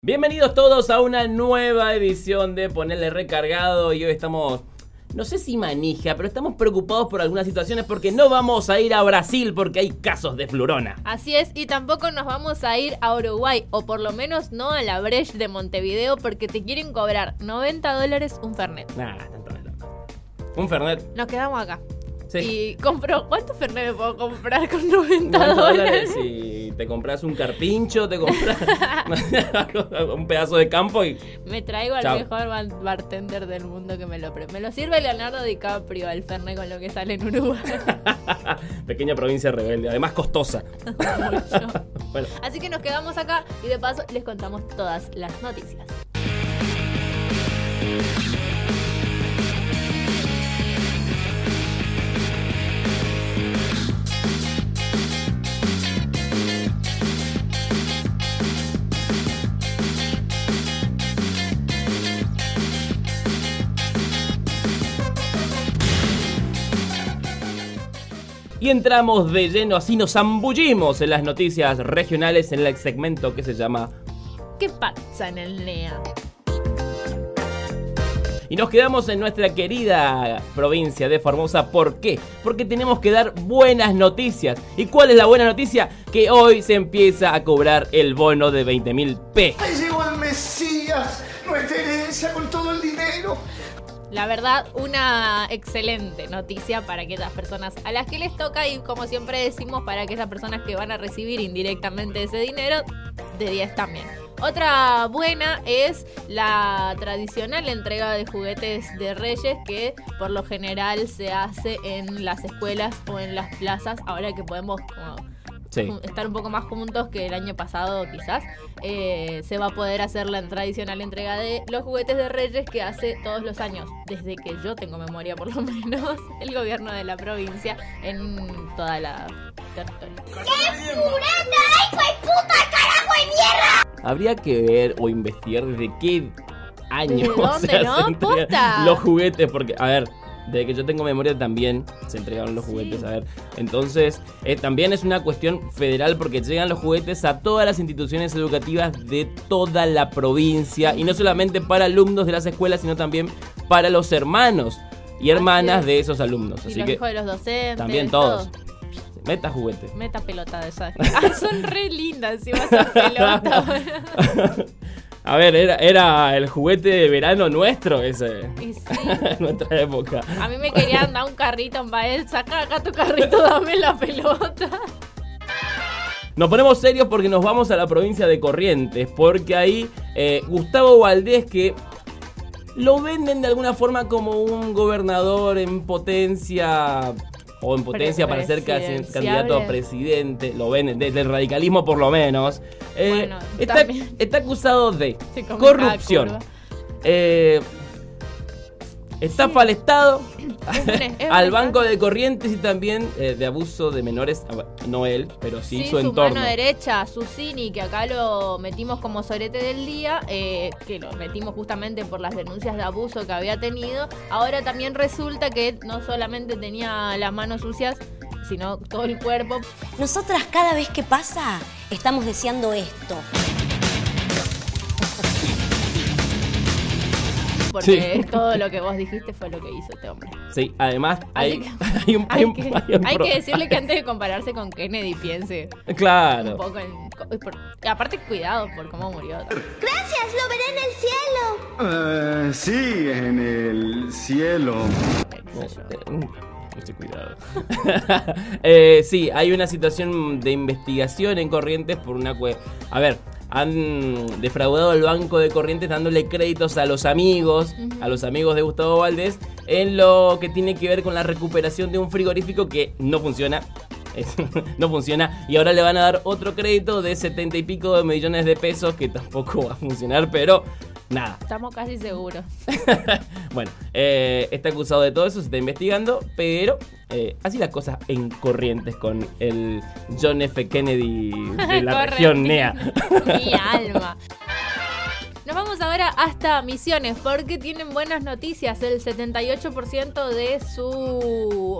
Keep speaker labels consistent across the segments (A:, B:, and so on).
A: Bienvenidos todos a una nueva edición de Ponerle Recargado y hoy estamos, no sé si manija, pero estamos preocupados por algunas situaciones porque no vamos a ir a Brasil porque hay casos de flurona.
B: Así es, y tampoco nos vamos a ir a Uruguay, o por lo menos no a la Breche de Montevideo porque te quieren cobrar 90 dólares un Fernet.
A: Nah, tanto de loco. Un Fernet.
B: Nos quedamos acá.
A: Sí.
B: Y compro, ¿cuántos Fernet me puedo comprar con 90,
A: 90
B: dólares?
A: y te compras un carpincho, te compras un pedazo de campo y
B: Me traigo al
A: Chao.
B: mejor bar- bartender del mundo que me lo pre- Me lo sirve Leonardo DiCaprio el Fernet con lo que sale en Uruguay.
A: pequeña provincia rebelde, además costosa. Bueno,
B: Así que nos quedamos acá y de paso les contamos todas las noticias.
A: Y entramos de lleno, así nos zambullimos en las noticias regionales en el segmento que se llama
B: ¿Qué pasa en el NEA?
A: Y nos quedamos en nuestra querida provincia de Formosa. ¿Por qué? Porque tenemos que dar buenas noticias. ¿Y cuál es la buena noticia? Que hoy se empieza a cobrar el bono de 20 mil P.
C: Ahí llegó el Mesías, nuestra herencia con todo el dinero.
B: La verdad, una excelente noticia para aquellas personas a las que les toca y como siempre decimos, para aquellas personas que van a recibir indirectamente ese dinero, de 10 también. Otra buena es la tradicional entrega de juguetes de reyes que por lo general se hace en las escuelas o en las plazas, ahora que podemos como
A: Sí.
B: estar un poco más juntos que el año pasado quizás, eh, se va a poder hacer la tradicional entrega de los juguetes de Reyes que hace todos los años, desde que yo tengo memoria por lo menos, el gobierno de la provincia en toda la territorio.
A: Habría que ver o investigar desde qué año
B: ¿Desde dónde,
A: se
B: no?
A: los juguetes. Porque, a ver, desde que yo tengo memoria también se entregaron los juguetes. A ver, entonces eh, también es una cuestión federal porque llegan los juguetes a todas las instituciones educativas de toda la provincia. Y no solamente para alumnos de las escuelas, sino también para los hermanos y hermanas de esos alumnos.
B: Y
A: Así
B: los
A: que
B: hijos de los docentes.
A: también
B: todo.
A: todos. Meta juguete.
B: Meta pelota de esas. Ay, son re lindas si vas a pelota.
A: A ver, era, era el juguete de verano nuestro ese.
B: y sí.
A: nuestra época.
B: A mí me querían dar un carrito en Bael. Saca acá tu carrito, dame la pelota.
A: Nos ponemos serios porque nos vamos a la provincia de Corrientes. Porque ahí eh, Gustavo Valdés, que lo venden de alguna forma como un gobernador en potencia. O en potencia para ser candidato a presidente. Lo venden, desde el radicalismo por lo menos. Eh,
B: Bueno,
A: está, acusado de corrupción. Eh, estafa al Estado,
B: es
A: al. Banco de Corrientes y también eh, de abuso de menores. Ah, No él, pero sí,
B: Sí,
A: su
B: su,
A: entorno.
B: mano derecha, Susini, que acá lo metimos como sorete del día, eh, que lo metimos justamente por las denuncias de abuso que había tenido. Ahora también resulta que no solamente tenía las manos sucias, sino todo el cuerpo.
D: Nosotras cada vez que pasa estamos deseando esto.
B: Porque
A: Sí.
B: todo lo que vos dijiste fue lo que hizo este hombre.
A: Sí, además hay,
B: que
A: hay un, hay
B: Hay
A: un-
B: que,
A: hay un
B: hay
A: pro-
B: que decirle que antes de compararse con Kennedy piense un
A: Claro.
B: poco en... por- aparte, cuidado por cómo murió.
E: Gracias, lo veré en el cielo.
C: Eh, sí, en el cielo.
A: Eh, mm, Mucho cuidado. Eh, sí, hay una situación de investigación en Corrientes por una cue- A ver, han defraudado al banco de Corrientes dándole créditos a los amigos, a los amigos de Gustavo Valdés, en lo que tiene que ver con la recuperación de un frigorífico que no funciona. No funciona y ahora le van a dar otro crédito de 70 y pico de millones de pesos que tampoco va a funcionar, pero nada,
B: Estamos casi seguros.
A: bueno, eh, está acusado de todo eso, se está investigando, pero eh, así las cosas en corrientes con el John F. Kennedy de la región NEA.
B: Mi alma. Nos vamos ahora hasta Misiones porque tienen buenas noticias. El 78% de su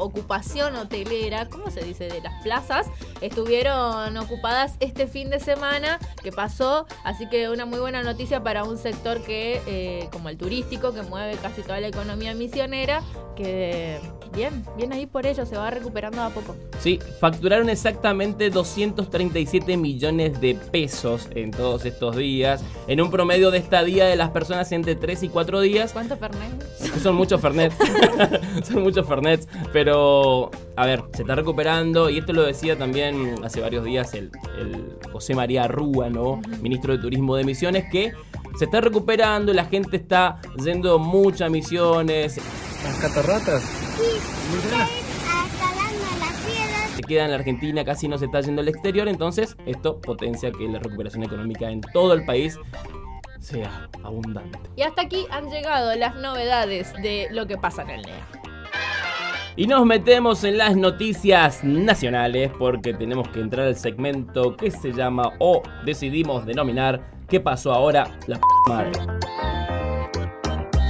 B: ocupación hotelera, ¿cómo se dice? De las plazas, estuvieron ocupadas este fin de semana que pasó. Así que una muy buena noticia para un sector que, eh, como el turístico, que mueve casi toda la economía misionera, que bien, bien ahí por ello, se va recuperando a poco.
A: Sí, facturaron exactamente 237 millones de pesos en todos estos días, en un promedio de estadía de las personas entre 3 y 4 días.
B: ¿Cuánto Fernet?
A: Son muchos Fernet, son muchos Fernets, pero a ver, se está recuperando y esto lo decía también hace varios días el, el José María Rúa, ¿no? Ministro de Turismo de Misiones, que se está recuperando, la gente está yendo muchas misiones.
F: Las catarratas.
A: Se queda en la Argentina, casi no se está yendo al exterior, entonces esto potencia que la recuperación económica en todo el país sea abundante.
B: Y hasta aquí han llegado las novedades de lo que pasa en el NEA.
A: Y nos metemos en las noticias nacionales porque tenemos que entrar al segmento que se llama o decidimos denominar ¿Qué pasó ahora? La p madre.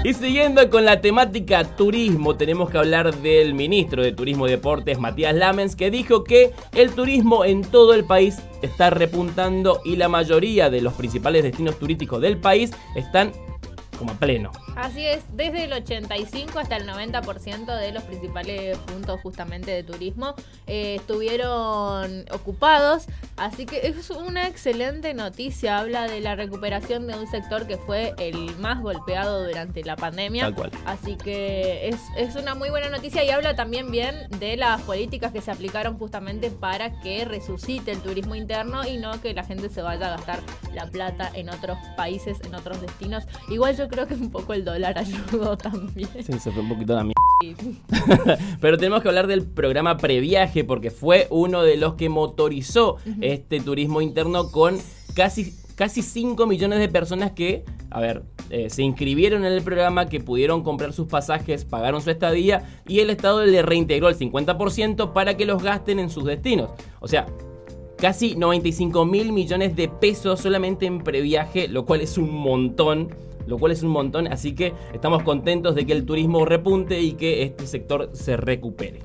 A: Y siguiendo con la temática turismo, tenemos que hablar del ministro de Turismo y Deportes, Matías Lamens, que dijo que el turismo en todo el país está repuntando y la mayoría de los principales destinos turísticos del país están como a pleno.
B: Así es, desde el 85 hasta el 90% de los principales puntos justamente de turismo eh, estuvieron ocupados, así que es una excelente noticia, habla de la recuperación de un sector que fue el más golpeado durante la pandemia.
A: Tal cual.
B: Así que es, es una muy buena noticia y habla también bien de las políticas que se aplicaron justamente para que resucite el turismo interno y no que la gente se vaya a gastar la plata en otros países, en otros destinos. Igual yo creo que un poco el dólar ayudó también.
A: Sí, se fue un poquito la mierda. Pero tenemos que hablar del programa Previaje porque fue uno de los que motorizó este turismo interno con casi, casi 5 millones de personas que, a ver, eh, se inscribieron en el programa, que pudieron comprar sus pasajes, pagaron su estadía y el Estado le reintegró el 50% para que los gasten en sus destinos. O sea, casi 95 mil millones de pesos solamente en previaje, lo cual es un montón lo cual es un montón, así que estamos contentos de que el turismo repunte y que este sector se recupere.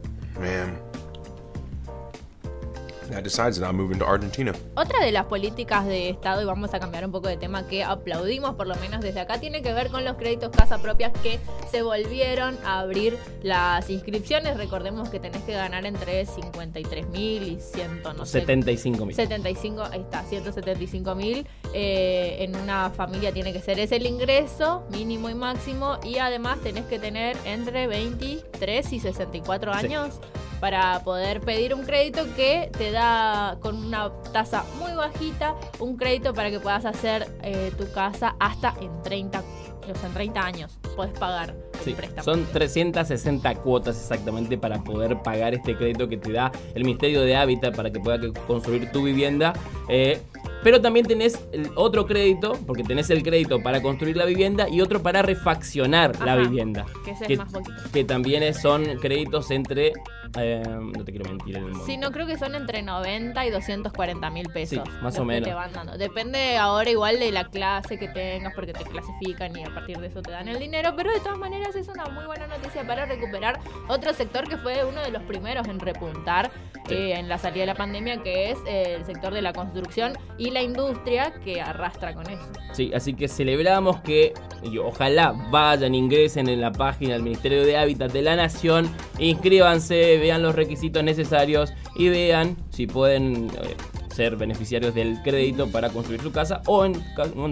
B: Otra de las políticas de Estado, y vamos a cambiar un poco de tema, que aplaudimos por lo menos desde acá, tiene que ver con los créditos casa propias que se volvieron a abrir las inscripciones. Recordemos que tenés que ganar entre 53 mil y 100, no sé.
A: 75 mil.
B: 75, ahí está, 175 mil. Eh, en una familia tiene que ser ese el ingreso mínimo y máximo. Y además tenés que tener entre 23 y 64
A: Sí.
B: Para poder pedir un crédito que te da con una tasa muy bajita un crédito para que puedas hacer eh, tu casa hasta en 30, o sea, en 30 años. Puedes pagar el
A: Sí,
B: préstamo.
A: son 360 cuotas exactamente para poder pagar este crédito que te da el Ministerio de Hábitat para que puedas construir tu vivienda. Eh, pero también tenés el otro crédito, porque tenés el crédito para construir la vivienda y otro para refaccionar la
B: Ajá,
A: vivienda.
B: que ese es más
A: que también es- son créditos entre... eh, no te quiero mentir en el monto.
B: Sí, no creo que son entre 90 y 240 mil pesos.
A: Sí, más o
B: que
A: menos.
B: te van dando. Depende ahora igual de la clase que tengas, porque te clasifican y a partir de eso te dan el dinero. Pero de todas maneras es una muy buena noticia para recuperar otro sector que fue uno de los primeros en repuntar
A: Sí.
B: eh, en la salida de la pandemia, que es el sector de la construcción y la industria que arrastra con eso.
A: Sí, así que celebramos que y ojalá vayan, ingresen en la página del Ministerio de Hábitat de la Nación, inscríbanse, vean los requisitos necesarios y vean si pueden eh, ser beneficiarios del crédito para construir su casa o en,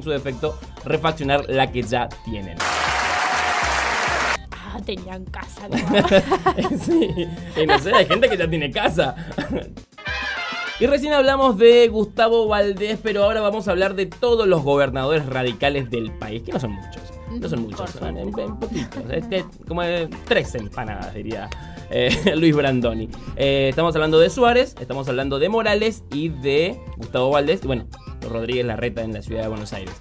A: su defecto refaccionar la que ya tienen.
B: Ah, tenían casa. ¿no?
A: sí, y no sé, hay gente que ya tiene casa. Y recién hablamos de Gustavo Valdés, pero ahora vamos a hablar de todos los gobernadores radicales del país, que no son muchos. No son muchos, son en, en poquitos. Este, como de tres empanadas, diría eh, Luis Brandoni. Eh, estamos hablando de Suárez, estamos hablando de Morales y de Gustavo Valdés. Y bueno, Rodríguez Larreta en la ciudad de Buenos Aires.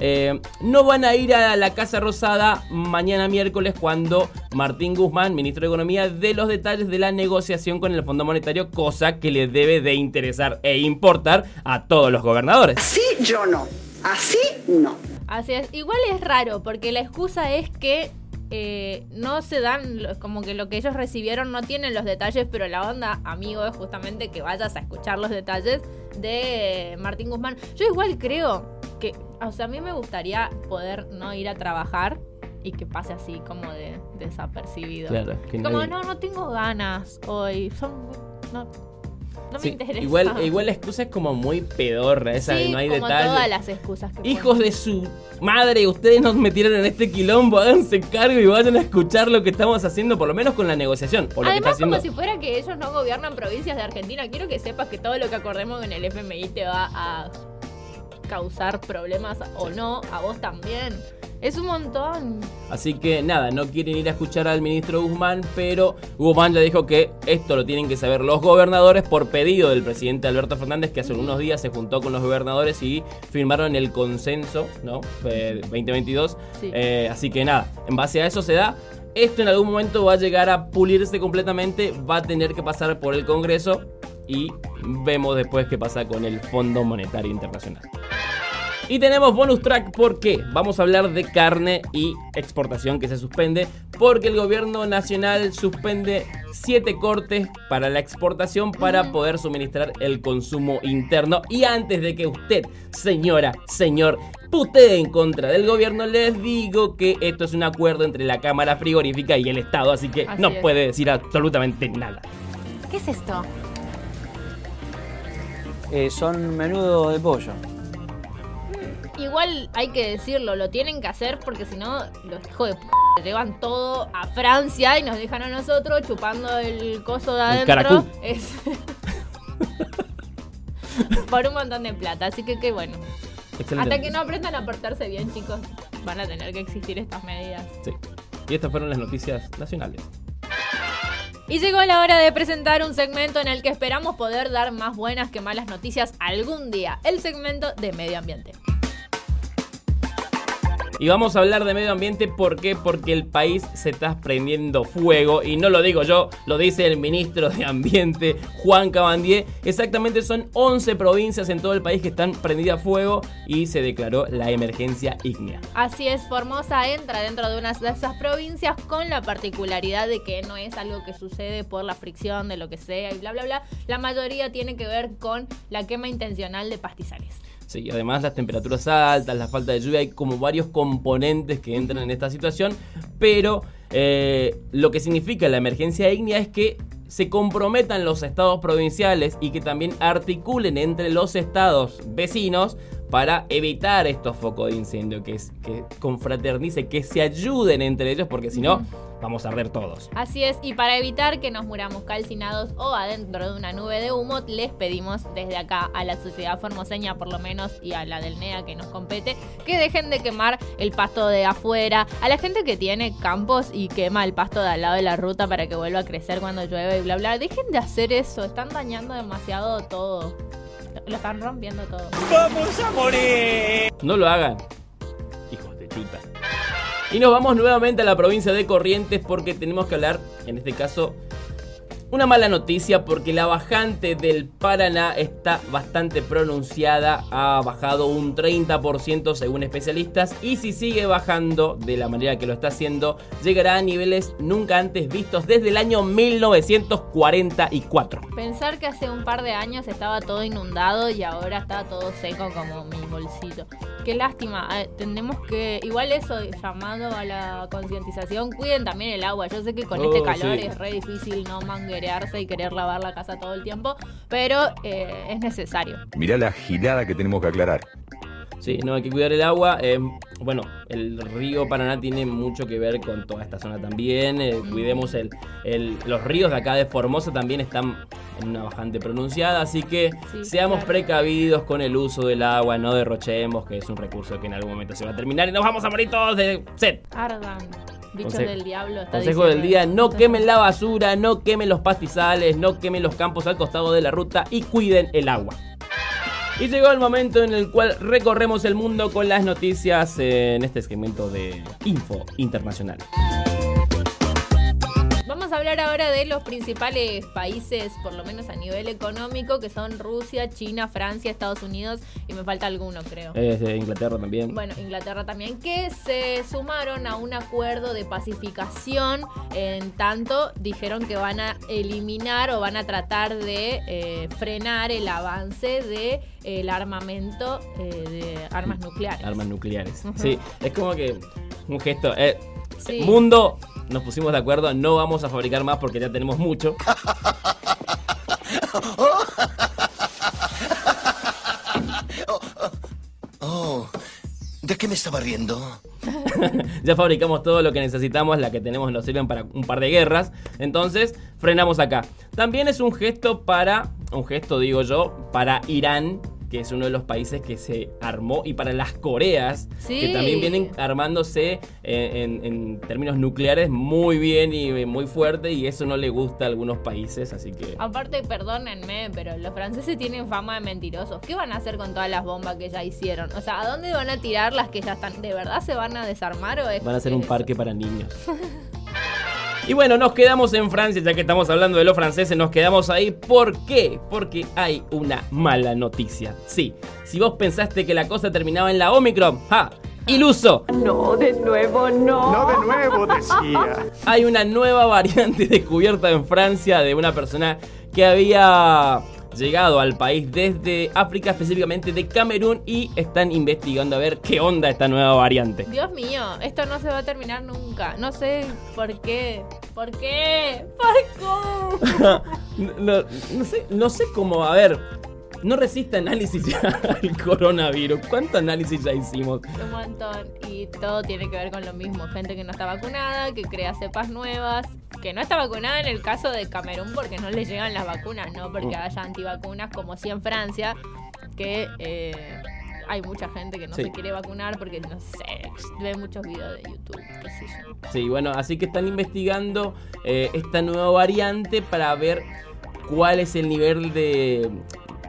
A: Eh, no van a ir a la Casa Rosada mañana miércoles cuando Martín Guzmán, ministro de Economía, dé los detalles de la negociación con el Fondo Monetario, cosa que le debe de interesar e importar a todos los gobernadores.
G: Sí, yo no. Así no.
B: Así es. Igual es raro, porque la excusa es que eh, no se dan, como que lo que ellos recibieron no tienen los detalles, pero la onda, amigo, es justamente que vayas a escuchar los detalles de Martín Guzmán. Yo igual creo que, o sea, a mí me gustaría poder no ir a trabajar y que pase así como de desapercibido.
A: Claro, que
B: como,
A: nadie-
B: no, no tengo ganas hoy. Son, no, no me interesa.
A: igual, igual la excusa es como muy pedorra, esa
B: Sí,
A: no hay
B: como
A: detalles.
B: todas las excusas que
A: Hijos de su madre, ustedes nos metieron en este quilombo, háganse cargo y vayan a escuchar lo que estamos haciendo, por lo menos con la negociación. O lo que está
B: Además,
A: haciendo.
B: como si fuera que ellos no gobiernan provincias de Argentina, quiero que sepas que todo lo que acordemos en el FMI te va a causar problemas o no, a vos también. Es un montón.
A: Así que nada, no quieren ir a escuchar al ministro Guzmán, pero Guzmán ya dijo que esto lo tienen que saber los gobernadores por pedido del presidente Alberto Fernández, que hace unos días se juntó con los gobernadores y firmaron el consenso, ¿no? Eh, 2022.
B: Sí.
A: Eh, así que nada, en base a eso se da. Esto en algún momento va a llegar a pulirse completamente, va a tener que pasar por el Congreso y vemos después qué pasa con el Fondo Monetario Internacional. Y tenemos bonus track porque vamos a hablar de carne y exportación que se suspende porque el gobierno nacional suspende siete cortes para la exportación para poder suministrar el consumo interno. Y antes de que usted, señora, señor, putee en contra del gobierno, les digo que esto es un acuerdo entre la Cámara Frigorífica y el Estado, así que
B: Así
A: no
B: es.
A: puede decir absolutamente nada.
B: ¿Qué es esto?
H: Eh, son menudo de pollo.
B: Igual hay que decirlo, lo tienen que hacer porque si no, los hijos de p llevan todo a Francia y nos dejan a nosotros chupando el coso de
A: El
B: adentro.
A: caracú.
B: Es- Por un montón de plata, así que qué bueno.
A: Excelente.
B: Hasta que no aprendan a portarse bien, chicos, van a tener que existir estas medidas.
A: Sí. Y estas fueron las noticias nacionales.
B: Y llegó la hora de presentar un segmento en el que esperamos poder dar más buenas que malas noticias algún día. El segmento de medio ambiente.
A: Y vamos a hablar de medio ambiente, ¿por qué? Porque el país se está prendiendo fuego, y no lo digo yo, lo dice el ministro de Ambiente, Juan Cabandier. Exactamente son 11 provincias en todo el país que están prendidas a fuego y se declaró la emergencia ígnea.
B: Así es, Formosa entra dentro de una de esas provincias con la particularidad de que no es algo que sucede por la fricción de lo que sea y bla, bla, bla. La mayoría tiene que ver con la quema intencional de pastizales.
A: Sí, además las temperaturas altas, la falta de lluvia, hay como varios componentes que entran en esta situación, pero eh, lo que significa la emergencia ígnea es que se comprometan los estados provinciales y que también articulen entre los estados vecinos para evitar estos focos de incendio, que, es, que confraternice, que se ayuden entre ellos, porque si no, vamos a arder todos.
B: Así es, y para evitar que nos muramos calcinados o adentro de una nube de humo, les pedimos desde acá a la sociedad formoseña, por lo menos, y a la del NEA que nos compete, que dejen de quemar el pasto de afuera. A la gente que tiene campos y quema el pasto de al lado de la ruta para que vuelva a crecer cuando llueve y bla, bla. Dejen de hacer eso, están dañando demasiado todo. Lo están rompiendo todo.
A: No lo hagan. Hijos de chuta. Y nos vamos nuevamente a la provincia de Corrientes porque tenemos que hablar, en este caso, una mala noticia porque la bajante del Paraná está bastante pronunciada, ha bajado un 30% según especialistas y si sigue bajando de la manera que lo está haciendo, llegará a niveles nunca antes vistos desde el año 1944.
B: Pensar que hace un par de años estaba todo inundado y ahora está todo seco como mi bolsito. Qué lástima. Eh, tenemos que, igual eso, llamado a la concientización, cuiden también el agua. Yo sé que con
A: Oh,
B: este calor
A: sí.
B: es re difícil no y querer lavar la casa todo el tiempo, pero eh, es necesario.
I: Mirá la gilada que tenemos que aclarar.
A: Sí, no hay que cuidar el agua. eh, bueno, el río Paraná tiene mucho que ver con toda esta zona también. eh, cuidemos el, el- los ríos de acá de Formosa también están en una bajante pronunciada, así que
B: Sí,
A: seamos
B: claro.
A: precavidos con el uso del agua, no derrochemos, que es un recurso que en algún momento se va a terminar y nos vamos a morir todos de sed.
B: Ardan.
A: Consejo-
B: del diablo. está
A: Consejo del día, no quemen la basura, no quemen los pastizales, no quemen los campos al costado de la ruta y cuiden el agua. Y llegó el momento en el cual recorremos el mundo con las noticias en este segmento de Info Internacional.
B: A hablar ahora de los principales países, por lo menos a nivel económico, que son Rusia, China, Francia, Estados Unidos y me falta alguno, creo.
A: Es de Inglaterra también.
B: Bueno, Inglaterra también, que se sumaron a un acuerdo de pacificación. En tanto, dijeron que van a eliminar o van a tratar de eh, frenar el avance de el armamento eh, de armas nucleares.
A: Armas nucleares. Sí, es como que un gesto. eh,
B: Sí.
A: Mundo, nos pusimos de acuerdo, no vamos a fabricar más porque ya tenemos mucho.
C: Oh, ¿de qué me estaba riendo?
A: ya fabricamos todo lo que necesitamos, la que tenemos nos sirven para un par de guerras. Entonces, frenamos acá. También es un gesto para, un gesto digo yo, para Irán, que es uno de los países que se armó, y para las Coreas,
B: Sí.
A: que también vienen armándose eh, en, en términos nucleares muy bien y muy fuerte, y eso no le gusta a algunos países, así que...
B: Aparte, perdónenme, pero los franceses tienen fama de mentirosos. ¿Qué van a hacer con todas las bombas que ya hicieron? O sea, ¿a dónde van a tirar las que ya están? ¿De verdad se van a desarmar o es
A: Van a hacer un parque para niños. Y bueno, nos quedamos en Francia, ya que estamos hablando de los franceses, nos quedamos ahí. ¿Por qué? Porque hay una mala noticia. Sí, si vos pensaste que la cosa terminaba en la Omicron, ¡ja! ¡Iluso!
C: No de nuevo, decía.
A: Hay una nueva variante descubierta en Francia de una persona que había llegado al país desde África, específicamente de Camerún, y están investigando a ver qué onda esta nueva variante.
B: Dios mío, esto no se va a terminar nunca. No sé por qué. ¿Por qué? ¿Por qué?
A: no, no sé, no sé cómo, a ver, no resiste análisis ya el coronavirus. ¿Cuánto análisis ya hicimos?
B: Un montón. Y todo tiene que ver con lo mismo. Gente que no está vacunada, que crea cepas nuevas, que no está vacunada en el caso de Camerún porque no le llegan las vacunas, no porque haya antivacunas como sí en Francia, que eh, hay mucha gente que no
A: Sí.
B: se quiere vacunar porque, no sé, ve muchos videos de YouTube, qué sé yo.
A: Sí, bueno, así que están investigando eh, esta nueva variante para ver cuál es el nivel de,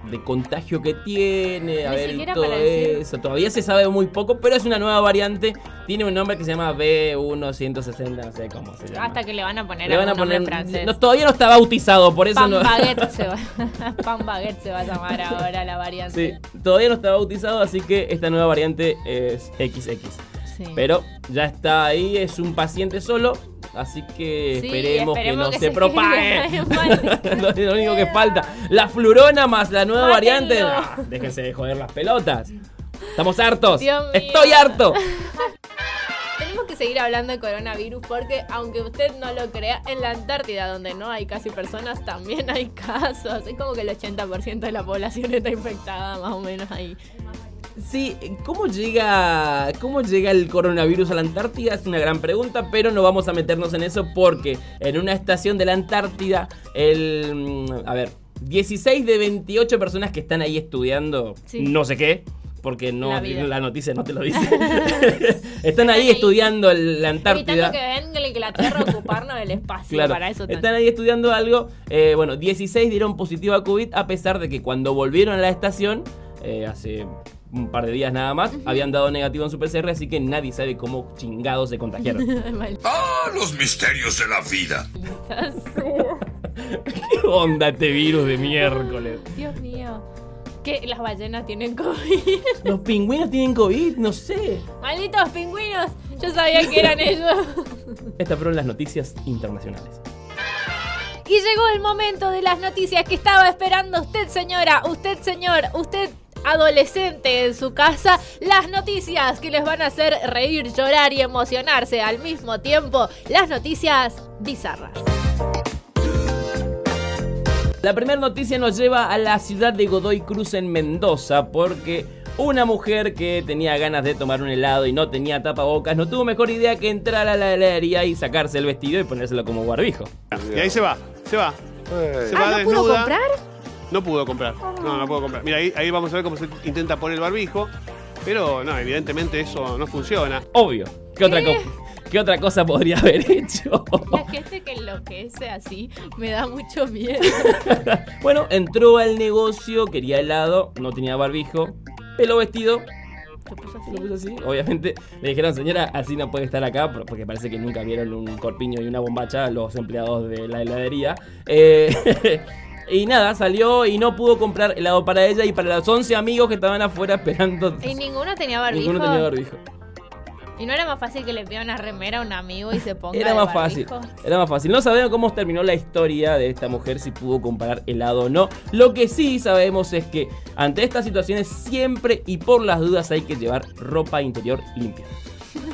A: de contagio que tiene, a
B: Ni
A: ver todo eso. Todavía se sabe muy poco, pero es una nueva variante. Tiene un nombre que se llama B1160, no sé cómo se llama.
B: Hasta que le van a poner
A: Le van a
B: algún nombre
A: poner.
B: francés.
A: no, todavía no está bautizado, por eso
B: Pan
A: no.
B: baguette se va. Pan baguette se va a llamar ahora la variante.
A: Sí, todavía no está bautizado, así que esta nueva variante es XX.
B: Sí.
A: Pero ya está ahí, es un paciente solo, así que
B: Sí,
A: esperemos, que no
B: que
A: se,
B: se
A: propague. lo, lo único que falta. La flurona más la nueva
B: Mátenlo.
A: variante. Ah, déjense de joder las pelotas. Estamos hartos.
B: Dios mío.
A: Estoy harto.
B: Tenemos que seguir hablando de coronavirus porque, aunque usted no lo crea, en la Antártida, donde no hay casi personas, también hay casos. Es como que el 80% de la población está infectada, más o menos ahí.
A: Sí, ¿cómo llega, ¿cómo llega el coronavirus a la Antártida? Es una gran pregunta, pero no vamos a meternos en eso porque en una estación de la Antártida, el. mm, A ver, 16 de 28 personas que están ahí estudiando
B: Sí.
A: no sé qué. Porque no,
B: La
A: noticia no te lo dice. están ahí estudiando el- la Antártida.
B: Que venga la Inglaterra a ocuparnos del espacio.
A: Claro,
B: Para eso están.
A: están ahí estudiando algo. Eh, bueno, 16 dieron positivo a COVID a pesar de que cuando volvieron a la estación, eh, hace un par de días nada más, habían dado negativo en su PCR, así que nadie sabe cómo chingados se contagiaron.
G: ¡Ah, los misterios de la vida!
A: ¿Qué onda este virus de miércoles?
B: Dios mío. Que las ballenas tienen COVID.
A: Los pingüinos tienen COVID, no sé.
B: Malditos pingüinos. Yo sabía que eran ellos.
A: Estas fueron las noticias internacionales.
B: Y llegó el momento de las noticias que estaba esperando usted, señora, usted, señor, usted adolescente en su casa, las noticias que les van a hacer reír, llorar y emocionarse al mismo tiempo, las noticias bizarras.
A: La primera noticia nos lleva a la ciudad de Godoy Cruz en Mendoza porque una mujer que tenía ganas de tomar un helado y no tenía tapabocas no tuvo mejor idea que entrar a la heladería y sacarse el vestido y ponérselo como barbijo.
J: Y ahí se va, se va. Se va
B: Ah, ¿no pudo comprar?
J: No pudo comprar. No, no pudo comprar. Mira, ahí, ahí vamos a ver cómo se intenta poner el barbijo. Pero no, evidentemente eso no funciona.
A: Obvio. ¿Qué otra,
B: ¿Qué?
A: co- ¿Qué otra cosa podría haber hecho?
B: La gente que enloquece así me da mucho miedo.
A: bueno, entró al negocio, quería helado, no tenía barbijo, pelo vestido
B: Se puso así.
A: Se lo puso así. Obviamente le dijeron, señora, así no puede estar acá, por- porque parece que nunca vieron un corpiño y una bombacha los empleados de la heladería. Eh, y nada, salió y no pudo comprar helado para ella y para los 11 amigos que estaban afuera esperando.
B: Y ninguno tenía barbijo.
A: Ninguno tenía barbijo.
B: Y no era más fácil que le pida una remera a un amigo y se ponga
A: Era
B: de
A: más fácil. Era más fácil. No sabemos cómo terminó la historia de esta mujer, si pudo comprar helado o no. Lo que sí sabemos es que ante estas situaciones siempre y por las dudas hay que llevar ropa interior limpia.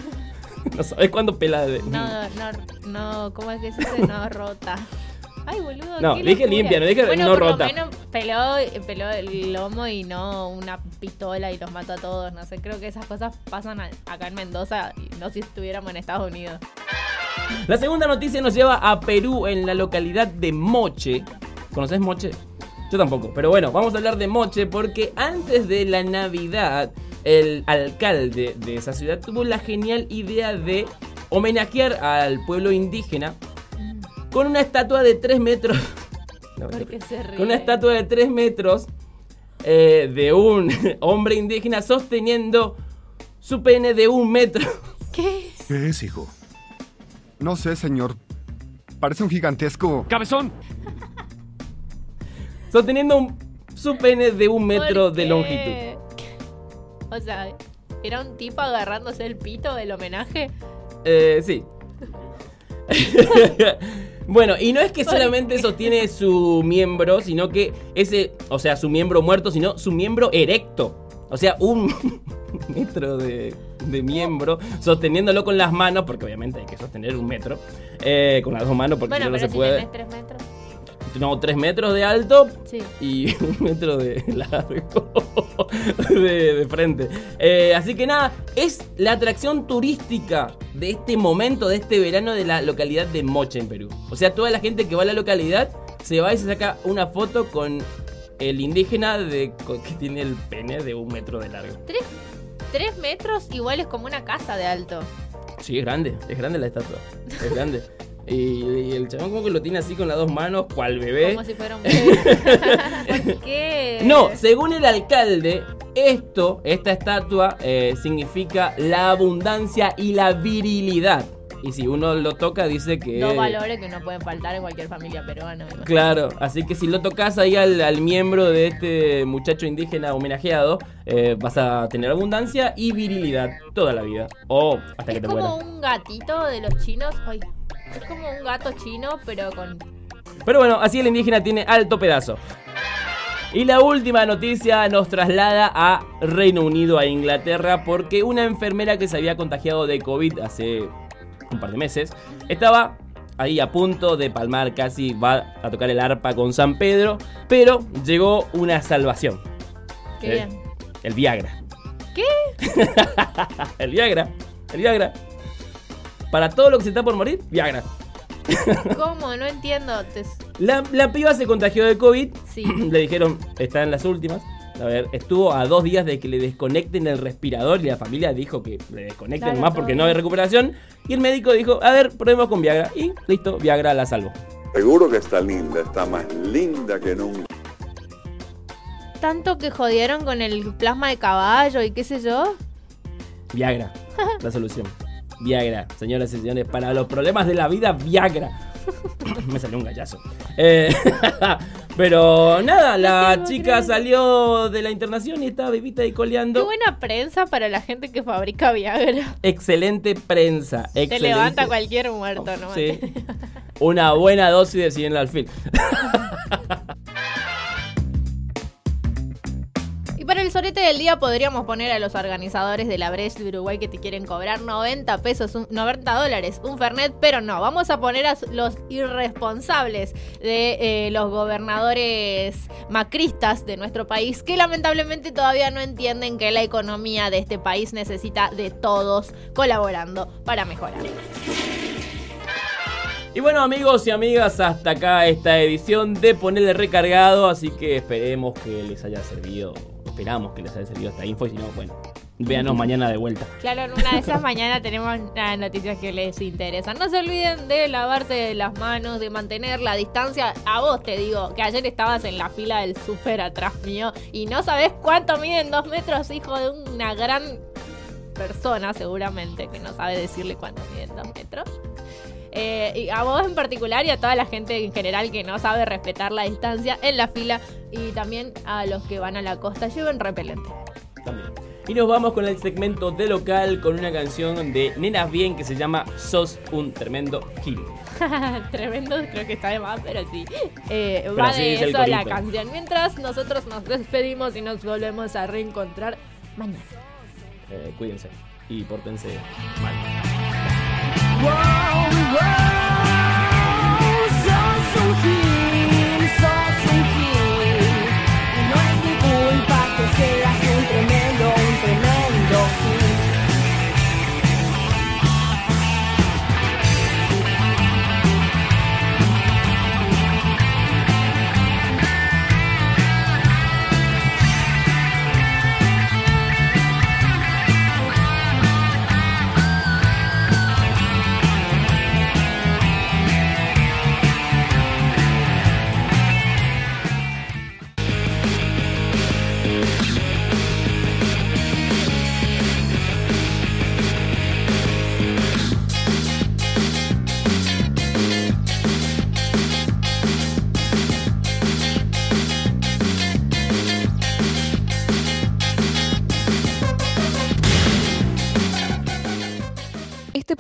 A: no sabes cuándo pela de...
B: No, no, no, ¿cómo es que se dice? No, rota. Ay, boludo.
A: No, dije limpia, no dije
B: bueno,
A: no
B: por
A: rota.
B: Lo menos peló, peló el lomo y no una pistola y los mató a todos. No sé, creo que esas cosas pasan acá en Mendoza no si estuviéramos en Estados Unidos.
A: La segunda noticia nos lleva a Perú, en la localidad de Moche. ¿Conoces Moche? Yo tampoco, pero bueno, vamos a hablar de Moche porque antes de la Navidad, el alcalde de esa ciudad tuvo la genial idea de homenajear al pueblo indígena con una estatua de 3 metros. No,
B: Porque se ríe.
A: con una estatua de 3 metros eh, de un hombre indígena sosteniendo su pene de un metro.
B: ¿Qué?
F: ¿Qué es, hijo?
C: No sé, señor. Parece un gigantesco.
J: ¡Cabezón!
A: Sosteniendo un- su pene de un metro
B: ¿Por
A: de longitud.
B: O sea, ¿era un tipo agarrándose el pito del homenaje?
A: Eh, sí. bueno, y no es que
B: ¿Por
A: solamente sostiene su miembro, sino que ese, o sea, su miembro muerto, sino su miembro erecto. O sea, un metro de, de miembro sosteniéndolo con las manos, porque obviamente hay que sostener un metro, eh, con las dos manos, porque
B: Bueno,
A: si no, no se
B: si
A: puede.
B: tenés tres metros.
A: No, tres metros de alto
B: Sí.
A: y un metro de largo de, de frente. Eh, así que nada, es la atracción turística de este momento, de este verano de la localidad de Moche en Perú. O sea, toda la gente que va a la localidad se va y se saca una foto con el indígena de, que tiene el pene de un metro de largo.
B: ¿Tres, tres metros igual es como una casa de alto.
A: Sí, es grande, es grande la estatua. Es grande. Y, y el chabón como que lo tiene así con las dos manos, cual bebé.
B: Como si fuera un bebé. ¿Por qué?
A: No, según el alcalde, esto, esta estatua, eh, significa la abundancia y la virilidad. Y si uno lo toca, dice que.
B: Dos valores que no pueden faltar en cualquier familia peruana.
A: Claro, así que si lo tocas ahí al, al miembro de este muchacho indígena homenajeado, eh, vas a tener abundancia y virilidad toda la vida. O hasta que
B: Es
A: te
B: como
A: mueras.
B: un gatito de los chinos. Ay, es como un gato chino, pero con.
A: Pero bueno, así el indígena tiene alto pedazo. Y la última noticia nos traslada a Reino Unido, a Inglaterra, porque una enfermera que se había contagiado de COVID hace un par de meses estaba ahí a punto de palmar, casi va a tocar el arpa con San Pedro, pero llegó una salvación.
B: Qué bien.
A: El Viagra.
B: ¿Qué?
A: el Viagra. El Viagra. Para todo lo que se está por morir, Viagra.
B: ¿Cómo? No entiendo.
A: La, la piba se contagió de COVID.
B: Sí.
A: Le dijeron, está en las últimas. A ver, estuvo a dos días de que le desconecten el respirador y la familia dijo que le desconecten
B: Claro,
A: más porque no hay recuperación. Y el médico dijo, a ver, probemos con Viagra. Y listo, Viagra la salvó.
K: Seguro que está linda, está más linda que nunca.
B: Tanto que jodieron con el plasma de caballo y qué sé yo.
A: Viagra, la solución. Viagra, señoras y señores, para los problemas de la vida, Viagra. Me salió un gallazo. Eh, pero nada, la chica salió de la internación y estaba vivita y
B: Qué
A: coleando.
B: buena prensa para la gente que fabrica Viagra.
A: Excelente prensa.
B: Te
A: Excelente.
B: levanta cualquier muerto, ¿no?
A: Sí. Una buena dosis de 100 alfil.
B: El sorete del día podríamos poner a los organizadores de la Breche de Uruguay que te quieren cobrar 90 pesos, un- 90 dólares, un Fernet, pero no, vamos a poner a los irresponsables de eh, los gobernadores macristas de nuestro país que lamentablemente todavía no entienden que la economía de este país necesita de todos colaborando para mejorar.
A: Y bueno amigos y amigas, hasta acá esta edición de Ponerle Recargado, así que esperemos que les haya servido, esperamos que les haya servido esta info y si no, bueno, véanos mañana de vuelta.
B: Claro, en una de esas mañanas tenemos las noticias que les interesan. No se olviden de lavarse las manos, de mantener la distancia. A vos te digo que ayer estabas en la fila del súper atrás mío y no sabes cuánto miden dos metros, hijo de una gran persona seguramente, que no sabe decirle cuánto miden dos metros. Eh, y a vos en particular y a toda la gente en general que no sabe respetar la distancia en la fila y también a los que van a la costa lleven repelente.
A: También. Y nos vamos con el segmento de local con una canción de Nenas Bien que se llama Sos un tremendo gil.
B: Tremendo, creo que está de más, pero sí. Eh,
A: Pero
B: va de eso la canción. Mientras nosotros nos despedimos y nos volvemos a reencontrar mañana.
A: Eh, cuídense y pórtense mal.
L: Sos